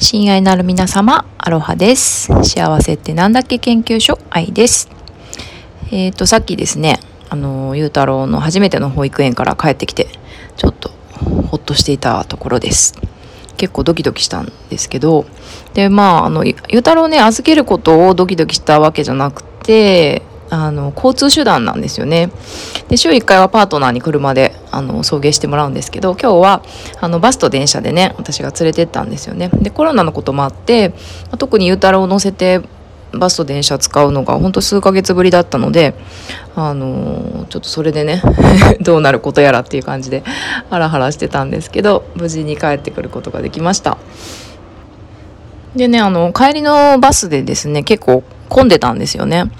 親愛なる皆様、アロハです。幸せってなんだっけ研究所、愛です。えっ、と、さっきですね、あの、ゆうたろうの初めての保育園から帰ってきて、ちょっとほっとしていたところです。結構ドキドキしたんですけど、で、まあ、あの、ゆうたろうね、預けることをドキドキしたわけじゃなくて、あの、交通手段なんですよね。で、週1回はパートナーに車で、あの、送迎してもらうんですけど、今日は、あの、バスと電車でね、私が連れてったんですよね。で、コロナのこともあって、ま特にゆうたろうを乗せて、バスと電車使うのが本当数ヶ月ぶりだったので、あのちょっとそれでね どうなることやらっていう感じでハラハラしてたんですけど無事に帰ってくることができましたでねあの帰りのバスでですね結構混んでたんですよね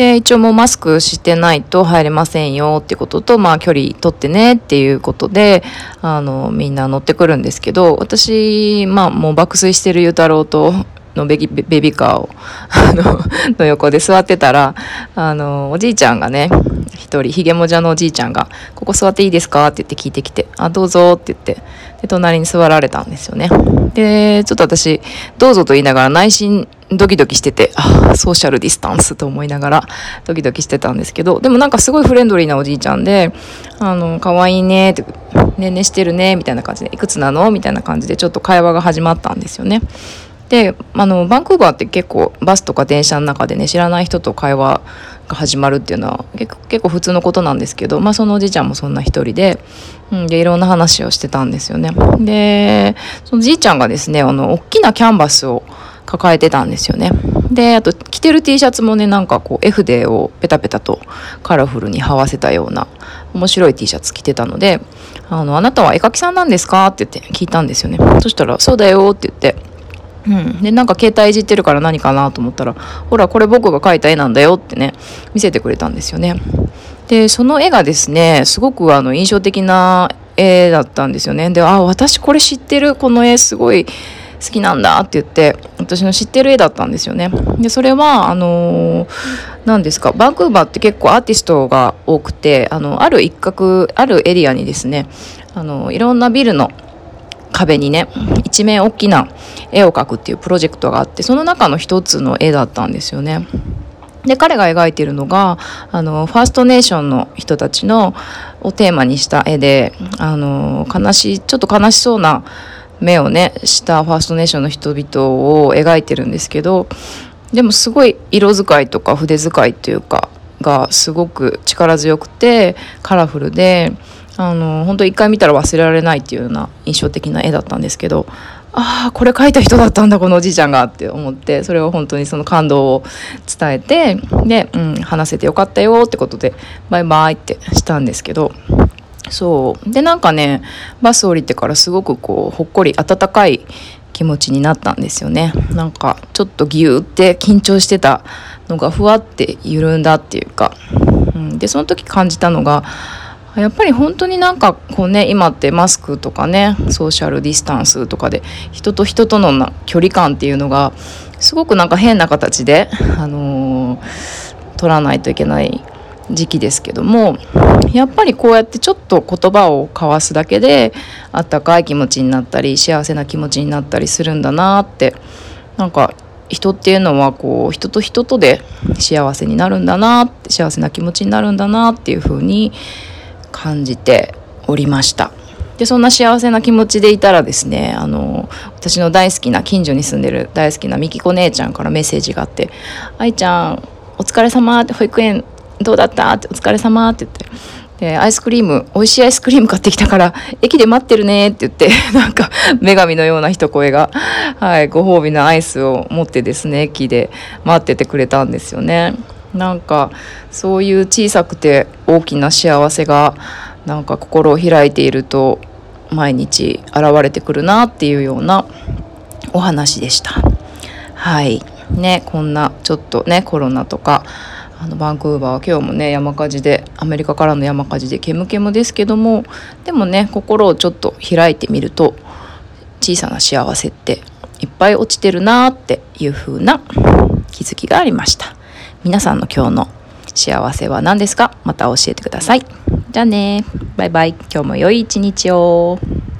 で一応もうマスクしてないと入れませんよってこととまあ距離取ってねっていうことであのみんな乗ってくるんですけど私まあもう爆睡してるゆうたろうとのベビーカーをあのの横で座ってたらあのおじいちゃんがね一人ひげもじゃのおじいちゃんが「ここ座っていいですか?」って言って聞いてきて「あどうぞ」って言ってで隣に座られたんですよねでちょっと私「どうぞ」と言いながら内心ドキドキしててあソーシャルディスタンスと思いながらドキドキしてたんですけどでもなんかすごいフレンドリーなおじいちゃんで「あの可愛いね」って「ねんねしてるね」みたいな感じで「いくつなの?」みたいな感じでちょっと会話が始まったんですよね。であのバンクーバーって結構バスとか電車の中でね知らない人と会話が始まるっていうのは結構普通のことなんですけど、まあ、そのおじいちゃんもそんな一人で,、うん、でいろんな話をしてたんですよね。でそのじいちゃんがですねあの大きなキャンバスを抱えてたんですよね。であと着てる T シャツもねなんかこう絵筆をペタペタとカラフルに這わせたような面白い T シャツ着てたので「あのあなたは絵描きさんなんですか?」って言って聞いたんですよね。そしたら「そうだよ」って言って。うん、でなんか携帯いじってるから何かなと思ったら「ほらこれ僕が描いた絵なんだよ」ってね見せてくれたんですよね。でその絵がですねすごくあの印象的な絵だったんですよね。で「あ私これ知ってるこの絵すごい好きなんだ」って言って私の知ってる絵だったんですよね。でそれはあの何ですかバンクーバーって結構アーティストが多くてあのある一角あるエリアにですねあのいろんなビルの壁にね一面大きな絵を描くっていうプロジェクトがあってその中の一つの絵だったんですよね。で彼が描いているのがあのファーストネーションの人たちのをテーマにした絵であの悲しいちょっと悲しそうな目をねしたファーストネーションの人々を描いてるんですけどでもすごい色使いとか筆使いっていうかがすごく力強くてカラフルであの本当一回見たら忘れられないっていうような印象的な絵だったんですけどああこれ描いた人だったんだこのおじいちゃんがって思ってそれを本当にその感動を伝えてで、うん、話せてよかったよってことでバイバイってしたんですけどそう。でなんかねバス降りてからすごくこうほっこり温かい気持ちになったんですよね。なんかちょっとギューって緊張してたのがふわって緩んだっていうか、うん、でその時感じたのがやっぱり本当になんかこうね今ってマスクとかねソーシャルディスタンスとかで人と人との距離感っていうのがすごくなんか変な形で、あのー取らないといけない時期ですけどもやっぱりこうやってちょっと言葉を交わすだけであったかい気持ちになったり幸せな気持ちになったりするんだなってなんか人っていうのはこう人と人とで幸せになるんだなって幸せな気持ちになるんだなっていうふうに感じておりました。でそんな幸せな気持ちでいたらですねあの私の大好きな近所に住んでる大好きなみきこ姉ちゃんからメッセージがあって「愛ちゃんお疲れ様って保育園どうだった?」って「お疲れ様って言って。でアイスクリーム美味しいアイスクリーム買ってきたから駅で待ってるねって言って なんか女神のような一声が、はい、ご褒美のアイスを持ってですね駅で待っててくれたんですよね。なんかそういう小さくて大きな幸せがなんか心を開いていると毎日現れてくるなっていうようなお話でした。はいねこんなちょっとねコロナとかあのバンクーバーは今日もね山火事でアメリカからの山火事で煙煙ですけどもでもね心をちょっと開いてみると小さな幸せっていっぱい落ちてるなっていう風な気づきがありました皆さんの今日の幸せは何ですか？また教えてください。じゃあね。バイバイ。今日も良い一日を。